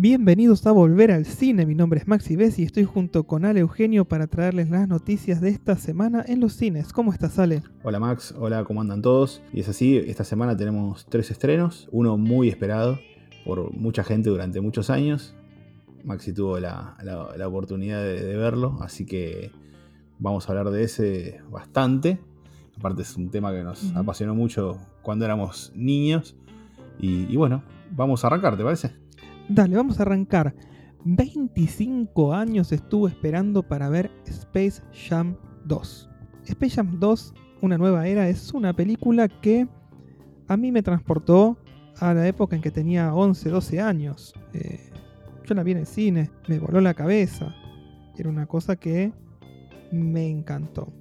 Bienvenidos a Volver al Cine, mi nombre es Maxi Bess y estoy junto con Ale Eugenio para traerles las noticias de esta semana en los cines. ¿Cómo estás, Ale? Hola Max, hola, ¿cómo andan todos? Y es así, esta semana tenemos tres estrenos, uno muy esperado por mucha gente durante muchos años. Maxi tuvo la, oportunidad de, verlo, así que vamos a hablar de ese bastante. Aparte es un tema que nos apasionó mucho cuando éramos niños. y bueno, vamos a arrancar, ¿te parece? Dale, vamos a arrancar. 25 años estuvo esperando para ver Space Jam 2. Space Jam 2, Una nueva era, es una película que a mí me transportó a la época en que tenía 11, 12 años. Eh, yo la vi en el cine, me voló la cabeza. Era una cosa que me encantó.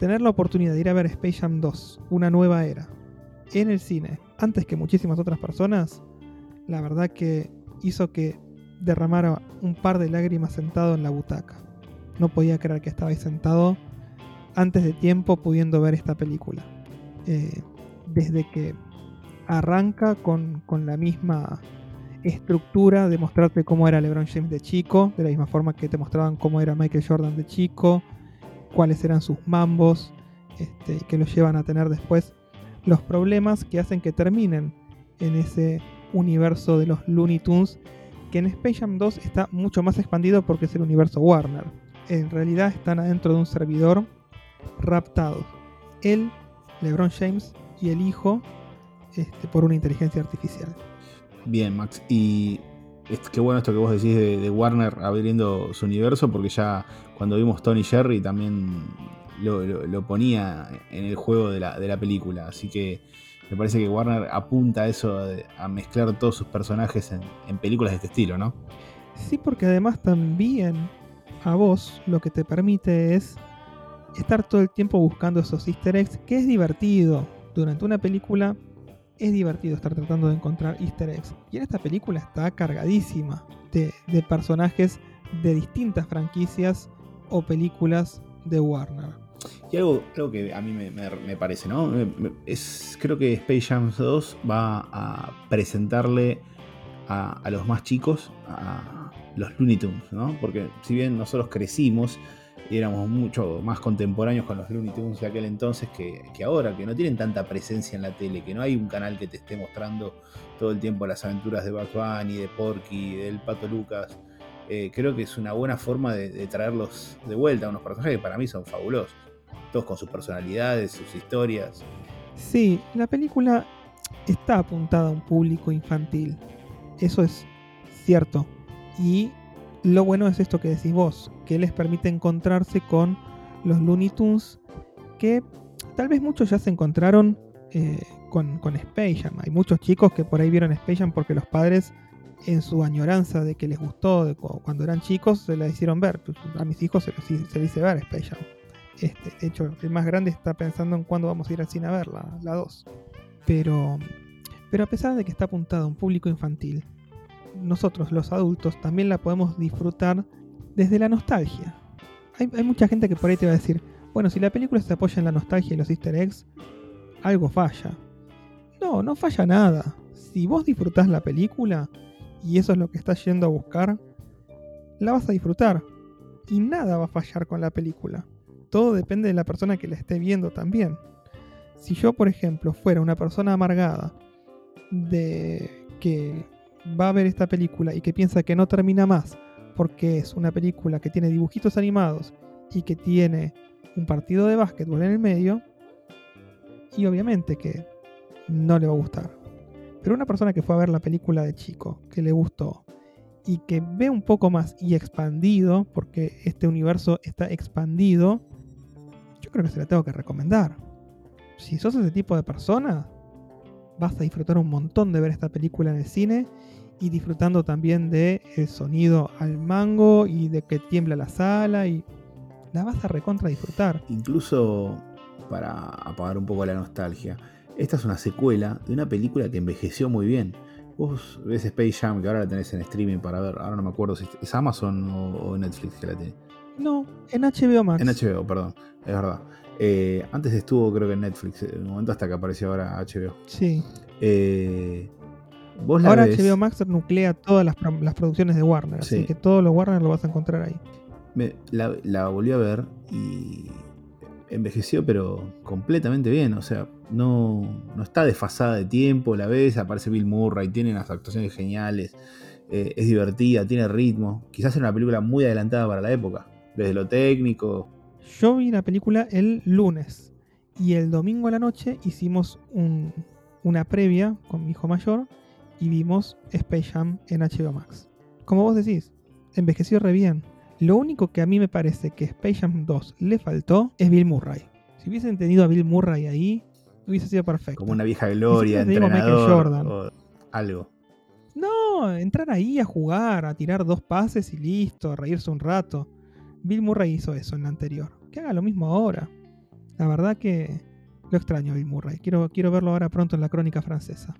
Tener la oportunidad de ir a ver Space Jam 2, Una nueva era, en el cine, antes que muchísimas otras personas, la verdad que hizo que derramara un par de lágrimas sentado en la butaca. No podía creer que estaba sentado antes de tiempo pudiendo ver esta película. Eh, desde que arranca con, la misma estructura de mostrarte cómo era LeBron James de chico, de la misma forma que te mostraban cómo era Michael Jordan de chico, cuáles eran sus mambos, este, que los llevan a tener después los problemas que hacen que terminen en ese universo de los Looney Tunes, que en Space Jam 2 está mucho más expandido porque es el universo Warner. En realidad están adentro de un servidor raptados. Él, LeBron James y el hijo este, por una inteligencia artificial. Bien, Max. Y es qué bueno esto que vos decís de, Warner abriendo su universo, porque ya cuando vimos Tony Jerry también lo, ponía en el juego de la, de la película. Así que me parece que Warner apunta a eso, a mezclar todos sus personajes en, películas de este estilo, ¿no? Sí, porque además también a vos lo que te permite es estar todo el tiempo buscando esos easter eggs, que es divertido. Durante una película es divertido estar tratando de encontrar easter eggs. Y en esta película está cargadísima de, de personajes de distintas franquicias o películas de Warner. Y algo, que a mí me, parece, ¿no? Es, creo que Space Jam 2 va a presentarle a, los más chicos a los Looney Tunes, ¿no? Porque si bien nosotros crecimos y éramos mucho más contemporáneos con los Looney Tunes de aquel entonces que, ahora, que no tienen tanta presencia en la tele, que no hay un canal que te esté mostrando todo el tiempo las aventuras de Bugs Bunny, de Porky, del Pato Lucas. Eh, creo que es una buena forma de, de traerlos de vuelta a unos personajes que para mí son fabulosos todos con sus personalidades, sus historias. Sí, la película está apuntada a un público infantil. Eso es cierto. Y lo bueno es esto que decís vos, que les permite encontrarse con los Looney Tunes que tal vez muchos ya se encontraron eh, con, con Space Jam. Hay muchos chicos que por ahí vieron Space Jam porque los padres en su añoranza de que les gustó cuando eran chicos se la hicieron ver. Pues, a mis hijos se, se les hice ver Space Jam. Este, de hecho, el más grande está pensando en cuándo vamos a ir al cine a ver la 2. Pero, pero a pesar de que está apuntada a un público infantil, nosotros los adultos también la podemos disfrutar desde la nostalgia. Hay, hay, mucha gente que por ahí te va a decir, bueno, si la película se apoya en la nostalgia y los easter eggs, algo falla. No, no falla nada. Si vos disfrutás la película y eso es lo que estás yendo a buscar, la vas a disfrutar. Y nada va a fallar con la película todo depende de la persona que la esté viendo también. Si yo, por ejemplo, fuera una persona amargada de que va a ver esta película y que piensa que no termina más porque es una película que tiene dibujitos animados y que tiene un partido de básquetbol en el medio, y obviamente que no le va a gustar. Pero una persona que fue a ver la película de chico, que le gustó, y que ve un poco más y expandido, porque este universo está expandido, creo que se la tengo que recomendar. Si sos ese tipo de persona, vas a disfrutar un montón de ver esta película en el cine y disfrutando también de el sonido al mango y de que tiembla la sala y la vas a recontra disfrutar. Incluso para apagar un poco la nostalgia, esta es una secuela de una película que envejeció muy bien. Vos ves Space Jam que ahora la tenés en streaming para ver, ahora no me acuerdo si es Amazon o Netflix que la tiene. No, en HBO Max. En HBO, perdón, es verdad. Eh, antes estuvo creo que en Netflix, en un momento hasta que apareció ahora HBO. Sí. Eh, vos la Ahora ves, HBO Max nuclea todas las, las producciones de Warner, así Sí. que todo lo Warner lo vas a encontrar ahí. me- la, la volví a ver y envejeció, pero completamente bien. O sea, no, no está desfasada de tiempo. La ves, aparece Bill Murray, tiene unas actuaciones geniales, eh, es divertida, tiene ritmo. Quizás era una película muy adelantada para la época, desde lo técnico. Yo vi la película el lunes y el domingo a la noche hicimos un- una previa con mi hijo mayor y vimos Space Jam en HBO Max. Como vos decís, envejeció re bien. Lo único que a mí me parece que Space Jam 2 le faltó es Bill Murray. Si hubiesen tenido a Bill Murray ahí, hubiese sido perfecto. Como una vieja gloria, Michael entrenador Jordan. o algo. No, entrar ahí a jugar, a tirar dos pases y listo, a reírse un rato. Bill Murray hizo eso en la anterior. Que haga lo mismo ahora. La verdad que lo extraño a Bill Murray. Quiero, quiero verlo ahora pronto en la crónica francesa.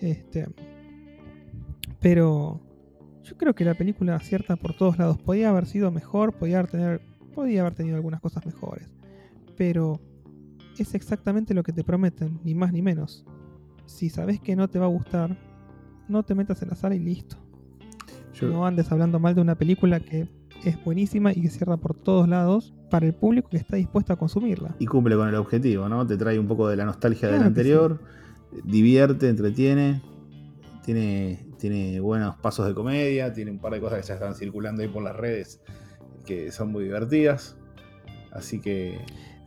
Este, pero yo creo que la película acierta por todos lados. Podía haber sido mejor, podía haber, tener, podía haber tenido algunas cosas mejores. Pero es exactamente lo que te prometen, ni más ni menos. Si sabes que no te va a gustar, no te metas en la sala y listo. Yo- No andes hablando mal de una película que es buenísima y que cierra por todos lados para el público que está dispuesto a consumirla. y cumple con el objetivo, ¿no? Te trae un poco de la nostalgia del Claro anterior, divierte, entretiene, tiene, tiene buenos pasos de comedia, tiene un par de cosas que ya están circulando ahí por las redes que son muy divertidas. Así que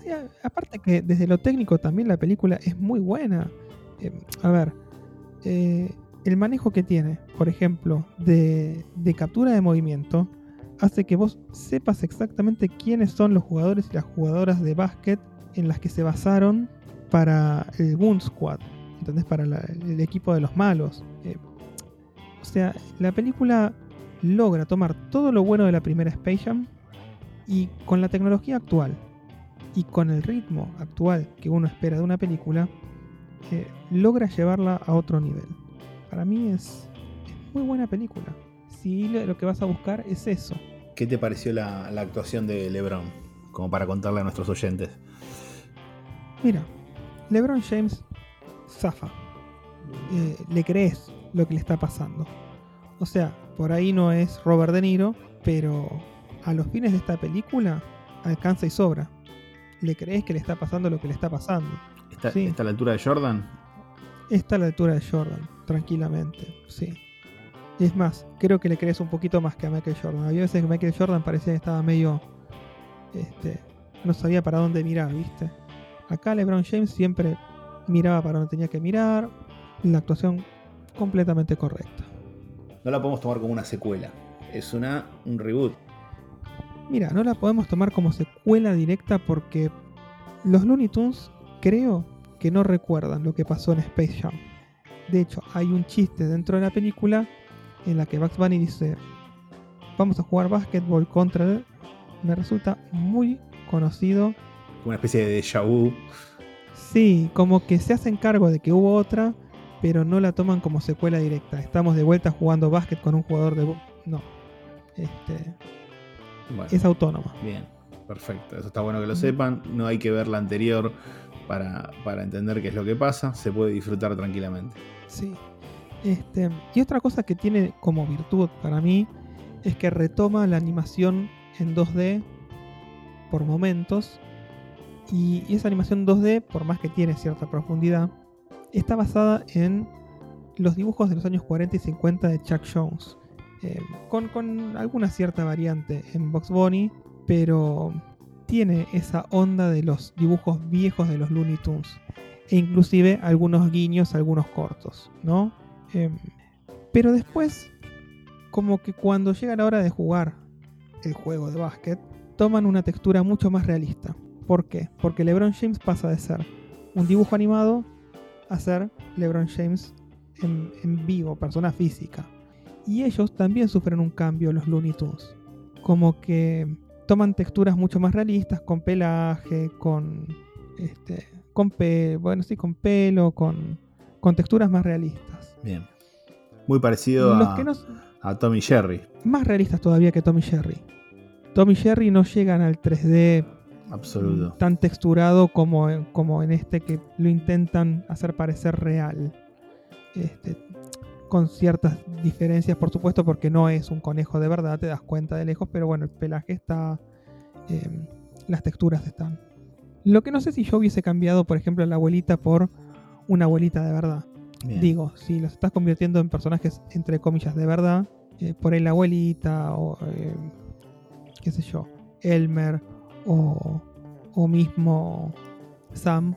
Sí, aparte que desde lo técnico también la película es muy buena. Eh, a ver, eh, el manejo que tiene, por ejemplo, de, de captura de movimiento, hace que vos sepas exactamente quiénes son los jugadores y las jugadoras de básquet en las que se basaron para el Goon Squad. Para el equipo de los malos. Eh, o sea, la película logra tomar todo lo bueno de la primera Space Jam y con la tecnología actual y con el ritmo actual que uno espera de una película, eh, logra llevarla a otro nivel. Para mí es, es muy buena película. Si lo, lo que vas a buscar es eso. ¿qué te pareció la, la actuación de LeBron? Como para contarle a nuestros oyentes. Mira, LeBron James zafa. Eh, le crees lo que le está pasando. O sea, por ahí no es Robert De Niro, pero a los fines de esta película alcanza y sobra. Le crees que le está pasando lo que le está pasando. ¿Está, Sí. está a la altura de Jordan? Está a la altura de Jordan, tranquilamente, sí. Y es más, creo que le crees un poquito más que a Michael Jordan. Había veces que Michael Jordan parecía que estaba medio. Este, no sabía para dónde mirar, ¿viste? Acá LeBron James siempre miraba para donde tenía que mirar. La actuación completamente correcta. No la podemos tomar como una secuela. Es una, un reboot. Mira, no la podemos tomar como secuela directa porque los Looney Tunes creo que no recuerdan lo que pasó en Space Jam. De hecho, hay un chiste dentro de la película en la que Bugs Bunny dice, vamos a jugar básquetbol contra él. Me resulta muy conocido. Una especie de déjà vu. Sí, como que se hacen cargo de que hubo otra, pero no la toman como secuela directa. Estamos de vuelta jugando básquet con un jugador de... No. Este, Bueno, es autónoma. bien, perfecto. Eso está bueno que lo sepan. No hay que ver la anterior para, para entender qué es lo que pasa. Se puede disfrutar tranquilamente. Sí. Este, y otra cosa que tiene como virtud para mí es que retoma la animación en 2D por momentos. Y, esa animación 2D, por más que tiene cierta profundidad, está basada en los dibujos de los años 40 y 50 de Chuck Jones. Eh, con, con alguna cierta variante en Box Bunny, pero tiene esa onda de los dibujos viejos de los Looney Tunes e inclusive algunos guiños, algunos cortos, ¿no? Em, pero después, como que cuando llega la hora de jugar el juego de básquet, toman una textura mucho más realista. ¿Por qué? Porque LeBron James pasa de ser un dibujo animado a ser LeBron James en, vivo, persona física. Y ellos también sufren un cambio, los Looney Tunes. Como que toman texturas mucho más realistas, con pelaje, con este, pelo, bueno, sí, con pelo, con texturas más realistas. Bien. Muy parecido Los a, que no, a Tommy Jerry. más realistas todavía que Tommy Jerry. Tommy Jerry no llegan al 3D Absoluto. tan texturado como, en- como en este que lo intentan hacer parecer real. Este, con ciertas diferencias, por supuesto, porque no es un conejo de verdad, te das cuenta de lejos, pero bueno, el pelaje está, eh, las texturas están. Lo que no sé si yo hubiese cambiado, por ejemplo, a la abuelita por una abuelita de verdad. Bien. Digo, si los estás convirtiendo en personajes entre comillas de verdad, eh, por ahí la abuelita o eh, qué sé yo, Elmer o, o mismo Sam,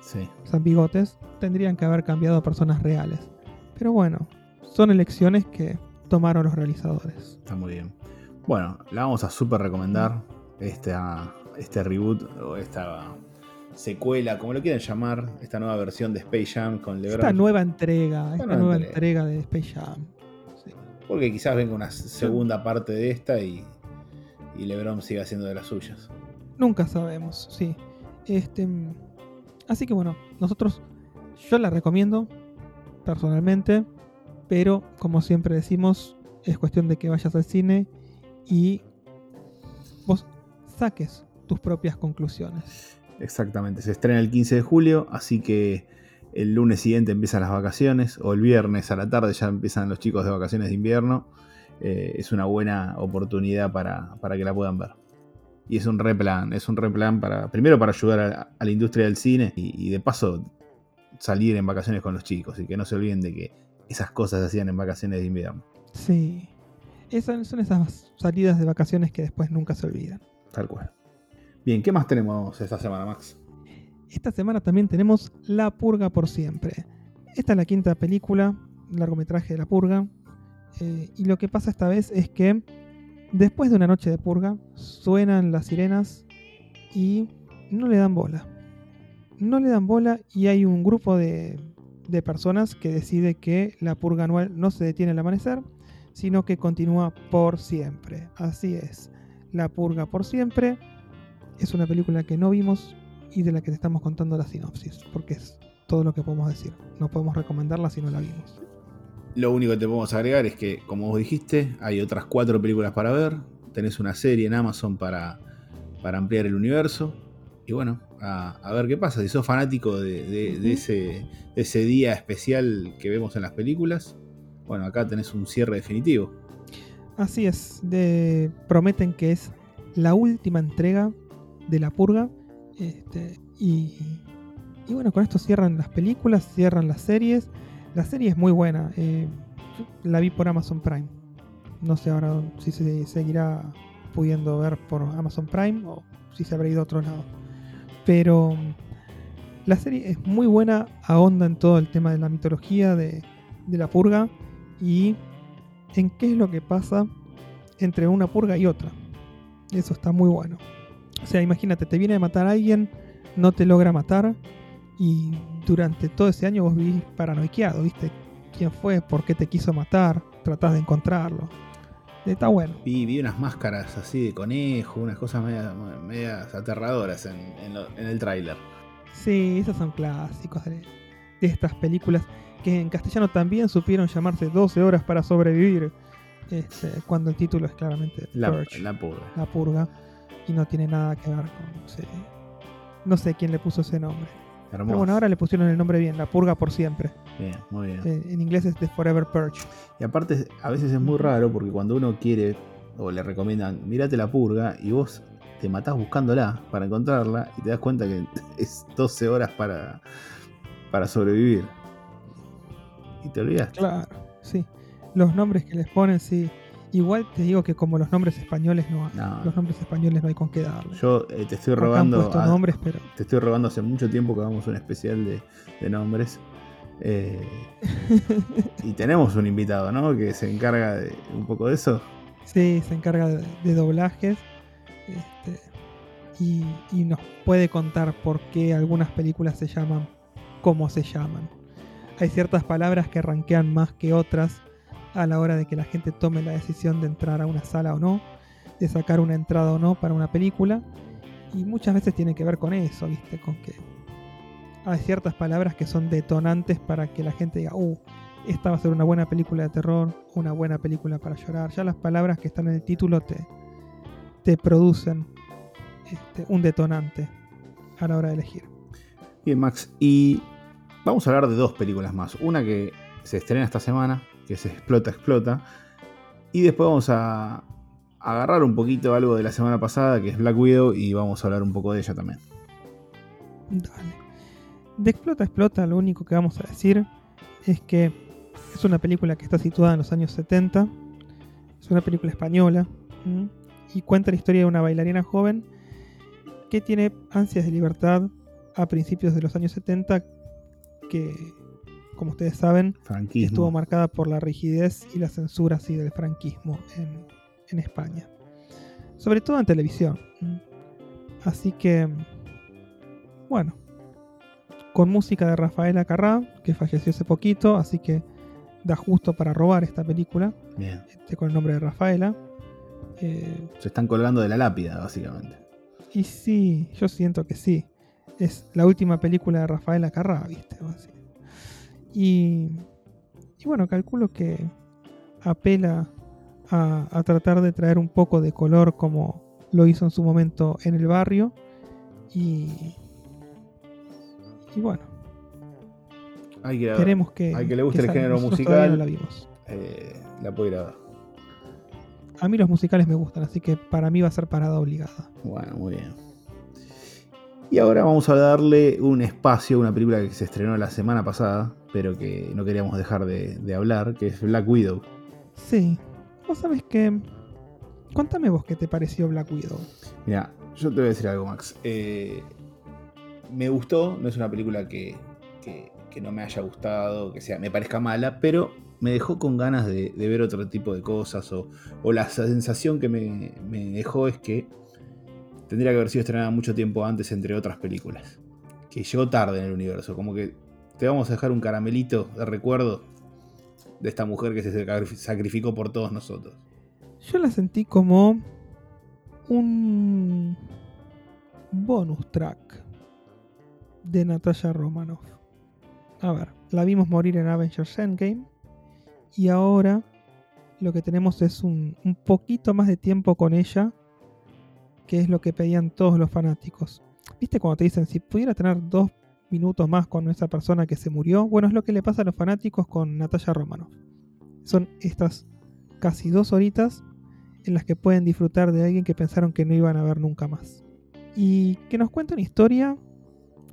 Sí. Sam Bigotes, tendrían que haber cambiado a personas reales. Pero bueno, son elecciones que tomaron los realizadores. Está muy bien. Bueno, la vamos a súper recomendar. Esta, este reboot o esta secuela, como lo quieran llamar, esta nueva versión de Space Jam con LeBron. Esta nueva entrega, esta nueva nueva entrega. entrega de Space Jam. Sí. Porque quizás venga una segunda parte de esta y, y LeBron siga haciendo de las suyas. Nunca sabemos, sí. Este, mm, así que bueno, nosotros, yo la recomiendo personalmente, pero como siempre decimos, es cuestión de que vayas al cine y vos saques tus propias conclusiones. Exactamente, se estrena el 15 de julio, así que el lunes siguiente empiezan las vacaciones, o el viernes a la tarde ya empiezan los chicos de vacaciones de invierno. Eh, es una buena oportunidad para, para que la puedan ver. Y es un replan, es un replan para, primero para ayudar a, a la industria del cine y, y de paso salir en vacaciones con los chicos y que no se olviden de que esas cosas se hacían en vacaciones de invierno. Sí, esas son esas salidas de vacaciones que después nunca se olvidan. Tal cual. Bien, ¿qué más tenemos esta semana, Max? Esta semana también tenemos La Purga por siempre. Esta es la quinta película, largometraje de La Purga. Eh, y lo que pasa esta vez es que después de una noche de purga suenan las sirenas y no le dan bola. No le dan bola y hay un grupo de, de personas que decide que la purga anual no se detiene al amanecer, sino que continúa por siempre. Así es, La Purga por siempre es una película que no vimos y de la que te estamos contando la sinopsis, porque es todo lo que podemos decir. No podemos recomendarla si no la vimos. Lo único que te podemos agregar es que, como vos dijiste, hay otras cuatro películas para ver. Tenés una serie en Amazon para, para ampliar el universo. Y bueno, a, a ver qué pasa. Si sos fanático de, de- de Ujú. ese, de ese día especial que vemos en las películas, bueno, acá tenés un cierre definitivo. Así es, de- prometen que es la última entrega de La Purga. este, y, y bueno, con esto cierran las películas, cierran las series. La serie es muy buena. eh, la vi por Amazon Prime. No sé ahora si se seguirá pudiendo ver por Amazon Prime o si se habrá ido a otro lado. Pero la serie es muy buena, ahonda en todo el tema de la mitología de la purga y en qué es lo que pasa entre una purga y otra. Eso está muy bueno. O sea, imagínate, te viene a matar a alguien, no te logra matar y durante todo ese año vos vivís paranoiqueado, ¿viste? ¿Quién fue? ¿Por qué te quiso matar? Tratás de encontrarlo. Está bueno. Vi, vi unas máscaras así de conejo, unas cosas media- medias aterradoras en, en lo- en el tráiler. Sí, esos son clásicos de, de estas películas que en castellano también supieron llamarse 12 horas para sobrevivir. este, cuando el título es claramente La, Purge, la purga. la purga, y no tiene nada que ver con. No sé quién le puso ese nombre. Hermoso. Pero bueno, ahora le pusieron el nombre bien, La Purga por siempre. Bien, muy bien. Eh, en inglés es The Forever Purge. Y aparte, a veces es muy raro porque cuando uno quiere o le recomiendan, mirate la purga y vos te matás buscándola para encontrarla y te das cuenta que es 12 horas para, para sobrevivir. Y te olvidaste. Claro, sí. Los nombres que les ponen, sí. Igual te digo que como los nombres españoles no hay. No. Los nombres españoles no hay con qué darle. Yo eh, te estoy robando. a- nombres, pero. te estoy robando hace mucho tiempo que hagamos un especial de, de nombres. Eh, y tenemos un invitado, ¿no? Que se encarga de un poco de eso. Sí, se encarga de, de doblajes. este, y, y nos puede contar por qué algunas películas se llaman como se llaman. Hay ciertas palabras que ranquean más que otras a la hora de que la gente tome la decisión de entrar a una sala o no, de sacar una entrada o no para una película. Y muchas veces tiene que ver con eso, ¿viste? Con que hay ciertas palabras que son detonantes para que la gente diga, uh, esta va a ser una buena película de terror, una buena película para llorar. Ya las palabras que están en el título te, te producen este, un detonante a la hora de elegir. Bien, Max. Y vamos a hablar de dos películas más. Una que se estrena esta semana, que es Explota, Explota. Y después vamos a agarrar un poquito algo de la semana pasada, que es Black Widow, y vamos a hablar un poco de ella también. Dale. De Explota, Explota, lo único que vamos a decir es que es una película que está situada en los años 70. Es una película española. Y cuenta la historia de una bailarina joven que tiene ansias de libertad a principios de los años 70 que, como ustedes saben, estuvo marcada por la rigidez y la censura así del franquismo en, en España. Sobre todo en televisión. Así que, bueno, con música de Rafaela Carrá, que falleció hace poquito, así que da justo para robar esta película. Este, con el nombre de Rafaela. Eh, Se están colgando de la lápida, básicamente. Y sí, yo siento que sí. Es la última película de Rafaela Carrá, ¿viste? Y, y bueno, calculo que apela a, tratar de traer un poco de color como lo hizo en su momento en el barrio. Y, y bueno, hay que, queremos que, hay que le guste el género musical. la, vimos. Eh, la puedo ir a ver. A mí los musicales me gustan, así que para mí va a ser parada obligada. Bueno, muy bien. Y ahora vamos a darle un espacio a una película que se estrenó la semana pasada, pero que no queríamos dejar de, de hablar, que es Black Widow. Sí, Vos sabés que. Cuéntame vos qué te pareció Black Widow. Mira, yo te voy a decir algo, Max. Eh, me gustó, no es una película que, que, no me haya gustado, que sea, me parezca mala, pero me dejó con ganas de, ver otro tipo de cosas. O, o la sensación que me, me, dejó es que tendría que haber sido estrenada mucho tiempo antes, entre otras películas. Que llegó tarde en el universo. Como que te vamos a dejar un caramelito de recuerdo de esta mujer que se sacrificó por todos nosotros. Yo la sentí como un bonus track de Natasha Romanoff. A ver, la vimos morir en Avengers Endgame y ahora lo que tenemos es un, un poquito más de tiempo con ella, que es lo que pedían todos los fanáticos. ¿Viste cuando te dicen, si pudiera tener dos minutos más con esa persona que se murió. Bueno, es lo que le pasa a los fanáticos con Natalia Romanoff. Son estas casi dos horitas en las que pueden disfrutar de alguien que pensaron que no iban a ver nunca más. Y que nos cuenta una historia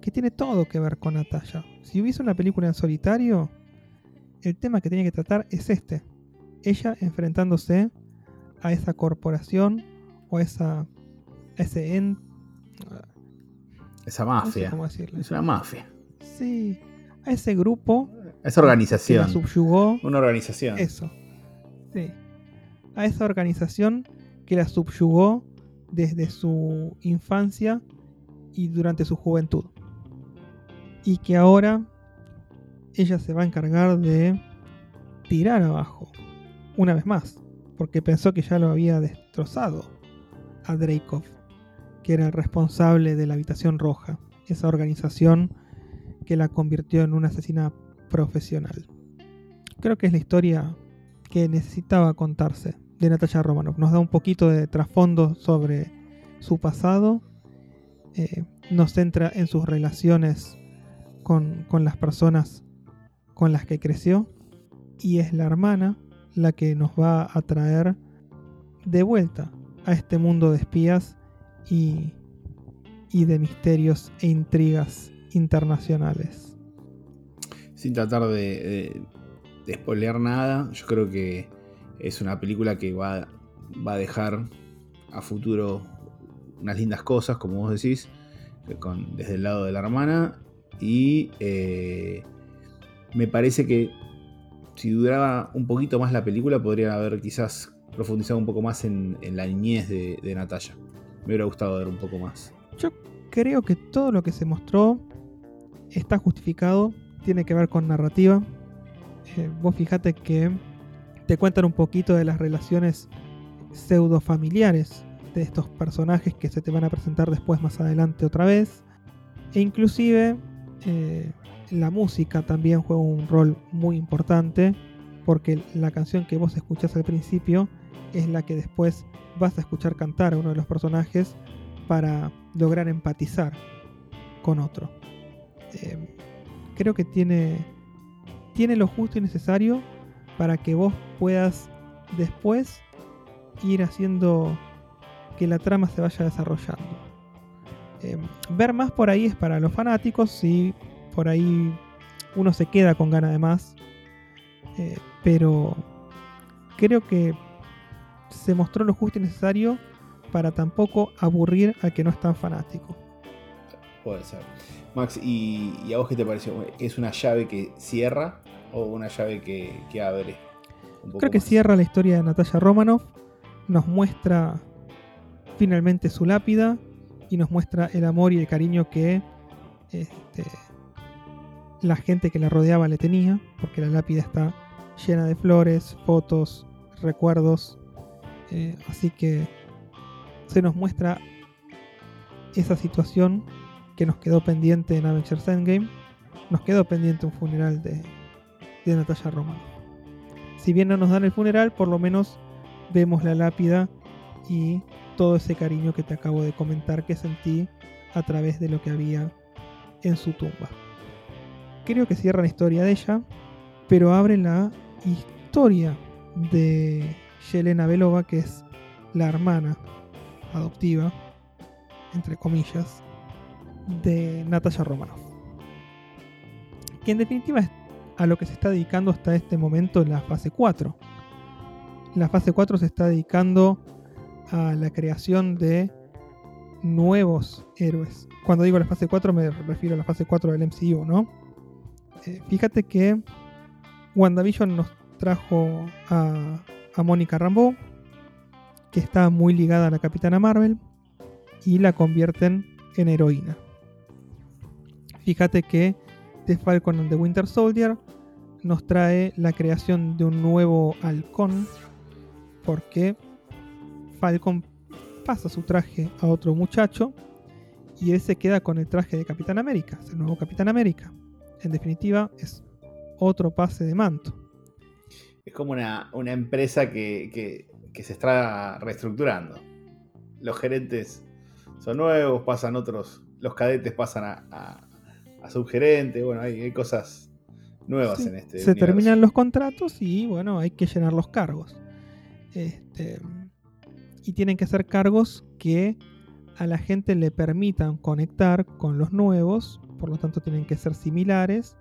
que tiene todo que ver con Natalia. Si hubiese una película en solitario, el tema que tiene que tratar es este. Ella enfrentándose a esa corporación o a, esa, ese ente esa mafia. Es una mafia. Sí. A ese grupo. esa organización. Que subyugó. Una organización. Eso. Sí. A esa organización que la subyugó desde su infancia y durante su juventud. Y que ahora ella se va a encargar de tirar abajo. Una vez más. Porque pensó que ya lo había destrozado a Dreykov que era el responsable de la Habitación Roja, esa organización que la convirtió en una asesina profesional. Creo que es la historia que necesitaba contarse de Natasha Romanoff. Nos da un poquito de trasfondo sobre su pasado, eh, nos centra en sus relaciones con, con las personas con las que creció y es la hermana la que nos va a traer de vuelta a este mundo de espías y, de misterios e intrigas internacionales. Sin tratar de, de, nada, yo creo que es una película que va, va a dejar a futuro unas lindas cosas, como vos decís, desde el lado de la hermana. Y eh, me parece que si duraba un poquito más la película, podrían haber quizás profundizado un poco más en, la niñez de, de Natalia. Me hubiera gustado ver un poco más. Yo creo que todo lo que se mostró está justificado, tiene que ver con narrativa. Eh, vos fíjate que te cuentan un poquito de las relaciones pseudo familiares de estos personajes que se te van a presentar después más adelante otra vez. E inclusive eh, la música también juega un rol muy importante porque la canción que vos escuchás al principio es la que después vas a escuchar cantar a uno de los personajes para lograr empatizar con otro. Em, creo que tiene, tiene lo justo y necesario para que vos puedas después ir haciendo que la trama se vaya desarrollando. Eh, ver más por ahí es para los fanáticos, si por ahí uno se queda con ganas de más, eh, pero creo que se mostró lo justo y necesario para tampoco aburrir al que no es tan fanático. Puede ser. Max, ¿y, a vos qué te pareció? ¿Es una llave que cierra o una llave que, abre? Creo que cierra la historia de Natalia Romanoff, nos muestra finalmente su lápida y nos muestra el amor y el cariño que este, la gente que la rodeaba le tenía, porque la lápida está llena de flores, fotos, recuerdos, eh, así que se nos muestra esa situación que nos quedó pendiente en Avengers Endgame. Nos quedó pendiente un funeral de, de Natalia Romano. Si bien no nos dan el funeral, por lo menos vemos la lápida y todo ese cariño que te acabo de comentar que sentí a través de lo que había en su tumba. Creo que cierra la historia de ella, pero abre la historia de Yelena Belova, que es la hermana adoptiva, entre comillas, de Natasha Romanoff. Que en definitiva es a lo que se está dedicando hasta este momento en la fase 4. La fase 4 se está dedicando a la creación de nuevos héroes. Cuando digo la fase 4 me refiero a la fase 4 del MCU, ¿no? Eh, fíjate que WandaVision nos trajo a, a Mónica Rambeau, que está muy ligada a la Capitana Marvel, y la convierten en heroína. Fíjate que The Falcon and the Winter Soldier nos trae la creación de un nuevo halcón, porque Falcon pasa su traje a otro muchacho y él se queda con el traje de Capitán América, es el nuevo Capitán América. En definitiva, es otro pase de manto. Es como una, empresa que, se está reestructurando. Los gerentes son nuevos, pasan otros, los cadetes pasan a, a subgerente, bueno, hay, cosas nuevas en este. Se terminan los contratos y bueno, hay que llenar los cargos. Este, y tienen que ser cargos que a la gente le permitan conectar con los nuevos, por lo tanto tienen que ser similares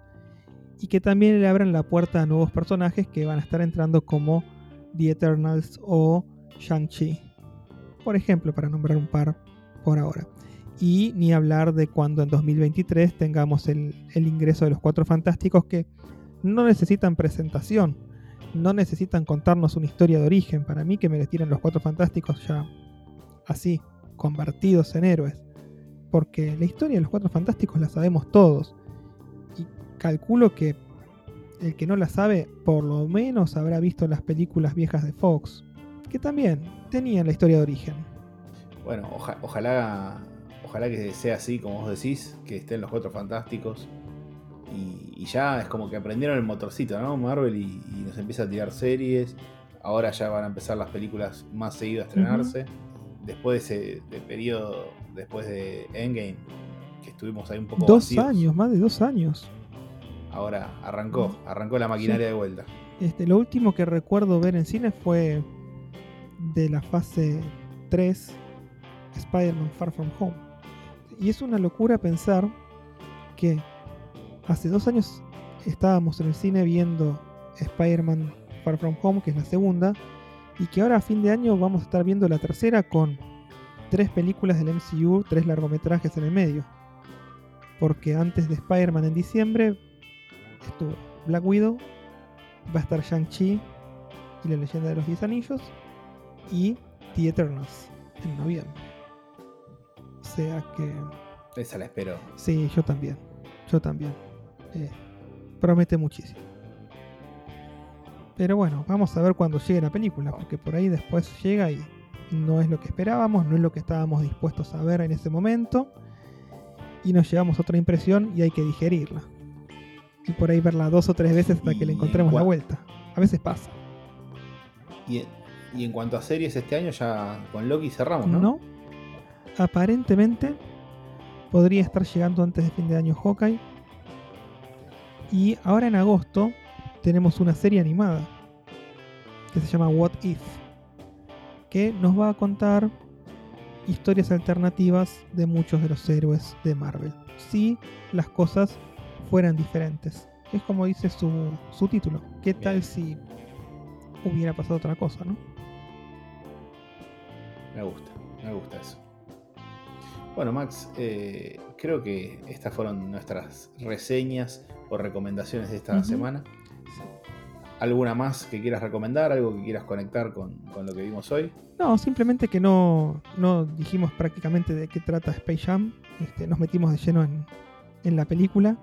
y que también le abran la puerta a nuevos personajes que van a estar entrando como The Eternals o Shang-Chi. Por ejemplo, para nombrar un par por ahora. Y ni hablar de cuando en 2023 tengamos el, ingreso de los Cuatro Fantásticos que no necesitan presentación, no necesitan contarnos una historia de origen. Para mí que me les tiren los Cuatro Fantásticos ya así, convertidos en héroes. Porque la historia de los Cuatro Fantásticos la sabemos todos. Calculo que el que no la sabe, por lo menos habrá visto las películas viejas de Fox, que también tenían la historia de origen. Bueno, ojalá ojalá que sea así, como vos decís, que estén los cuatro fantásticos. Y, ya es como que aprendieron el motorcito, ¿no? Marvel y, nos empieza a tirar series. Ahora ya van a empezar las películas más seguido a estrenarse. Después de ese periodo, después de Endgame, que estuvimos ahí un poco. Dos años, más de dos años. Ahora arrancó, arrancó la maquinaria de vuelta. Este, lo último que recuerdo ver en cine fue de la fase 3, Spider-Man Far From Home. Y es una locura pensar que hace dos años estábamos en el cine viendo Spider-Man Far From Home, que es la segunda, y que ahora a fin de año vamos a estar viendo la tercera con tres películas del MCU, tres largometrajes en el medio. Porque antes de Spider-Man en diciembre estuvo Black Widow, va a estar Shang-Chi y la leyenda de los Diez Anillos, y The Eternals en noviembre sea que... Esa la espero. Sí, yo también. Yo también. Eh, promete muchísimo. Pero bueno, vamos a ver cuando llegue la película, porque por ahí después llega y no es lo que esperábamos, no es lo que estábamos dispuestos a ver en ese momento. Y nos llevamos otra impresión y hay que digerirla. Y por ahí verla dos o tres veces hasta que le encontremos la vuelta. A veces pasa. Y, y en cuanto a series este año ya con Loki cerramos, ¿no? No, aparentemente podría estar llegando antes de fin de año Hawkeye. Y ahora en agosto tenemos una serie animada que se llama What If, que nos va a contar historias alternativas de muchos de los héroes de Marvel. Si las cosas fueran diferentes. Es como dice su, su título. ¿Qué tal si hubiera pasado otra cosa, no? Me gusta, me gusta eso. Bueno, Max, eh, creo que estas fueron nuestras reseñas o recomendaciones de esta semana. ¿Alguna más que quieras recomendar? ¿Algo que quieras conectar con, lo que vimos hoy? No, simplemente que no, no dijimos prácticamente de qué trata Space Jam. Este, nos metimos de lleno en, en la película.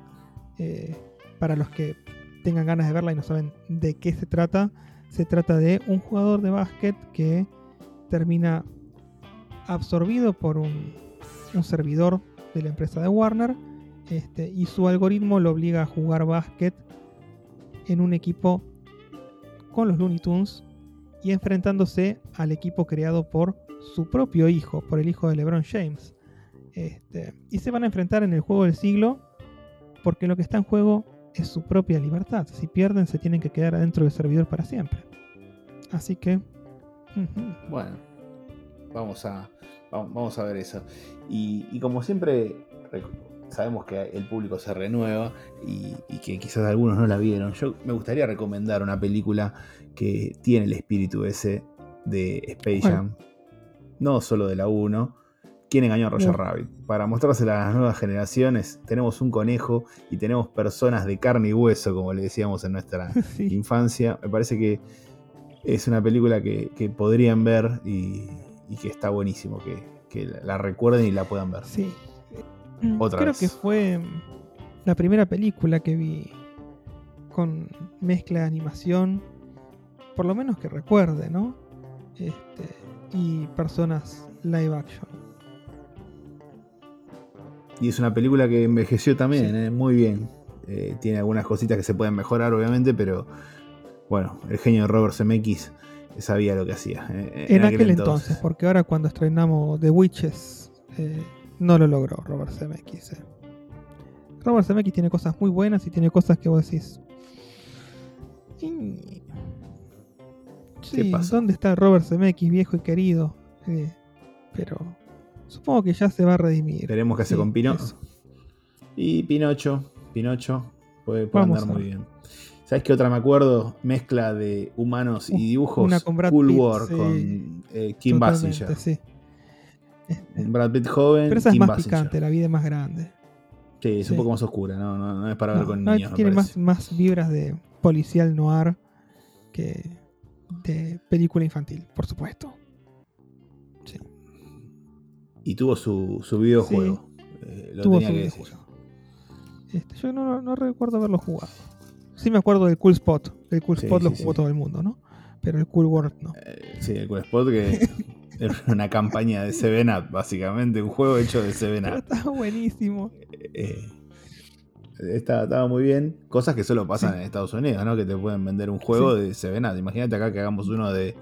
Eh, para los que tengan ganas de verla y no saben de qué se trata, se trata de un jugador de básquet que termina absorbido por un, servidor de la empresa de Warner este, y su algoritmo lo obliga a jugar básquet en un equipo con los Looney Tunes y enfrentándose al equipo creado por su propio hijo, por el hijo de LeBron James. Este, y se van a enfrentar en el juego del siglo porque lo que está en juego es su propia libertad. Si pierden, se tienen que quedar adentro del servidor para siempre. Así que. Bueno, vamos a, vamos a ver eso. Y, como siempre, sabemos que el público se renueva y, que quizás algunos no la vieron. Yo me gustaría recomendar una película que tiene el espíritu ese de Space Jam. No solo de la 1, ¿Quién engañó a Roger Rabbit? Para mostrarse a las nuevas generaciones, tenemos un conejo y tenemos personas de carne y hueso, como le decíamos en nuestra infancia. Me parece que es una película que, podrían ver y, que está buenísimo, que, la recuerden y la puedan ver. Sí. Otra Creo que fue la primera película que vi con mezcla de animación, por lo menos que recuerde, ¿no? Este, y personas live action. Y es una película que envejeció también, eh, muy bien. Eh, tiene algunas cositas que se pueden mejorar, obviamente, pero bueno, el genio de Robert Zemeckis sabía lo que hacía. Eh, en, aquel, entonces. porque ahora cuando estrenamos The Witches, no lo logró Robert Zemeckis. Robert Zemeckis tiene cosas muy buenas y tiene cosas que vos decís. Sí, ¿dónde está Robert Zemeckis, viejo y querido? pero Supongo que ya se va a redimir. Veremos qué hace con Pinocho. Y Pinocho, Pinocho puede, andar muy bien. ¿Sabes qué otra me acuerdo? Mezcla de humanos y dibujos. Una con Brad cool War con eh, Kim Basinger. Sí. Brad Pitt joven. Pero esa es más picante, la vida es más grande. Sí, es un poco más oscura, ¿no? No, es para ver con niños. Tiene más, más vibras de policial noir que de película infantil, por supuesto. Y tuvo su, su videojuego. Eh, lo tenía que decir. Este, yo no, no, recuerdo haberlo jugado. Sí me acuerdo del Cool Spot. El Cool Spot lo jugó todo el mundo, ¿no? Pero el Cool World no. Eh, sí, el Cool Spot que era una campaña de Seven Up, básicamente. Un juego hecho de Seven Up. Estaba buenísimo. Eh, estaba, muy bien. Cosas que solo pasan en Estados Unidos, ¿no? Que te pueden vender un juego de Seven Up. Imagínate acá que hagamos uno de,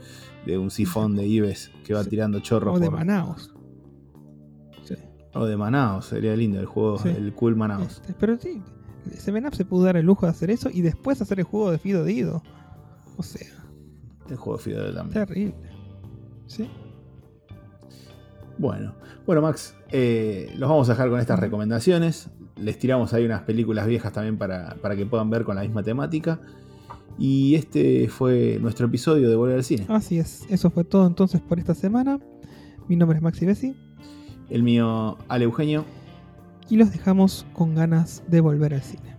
de un sifón de Ives que va tirando chorros. O de Manaos. O de Manaos, sería lindo el juego, el cool Manaos. Este, pero sí, Seven Up se pudo dar el lujo de hacer eso y después hacer el juego de Fido Dido. O sea. El juego de Fido Dido también. Terrible. Sí. Bueno, bueno Max, eh, los vamos a dejar con estas recomendaciones. Les tiramos ahí unas películas viejas también para, para que puedan ver con la misma temática. Y este fue nuestro episodio de Volver al Cine. Así es, eso fue todo entonces por esta semana. Mi nombre es Maxi Bessi el mío Ale Eugenio. Y los dejamos con ganas de volver al cine.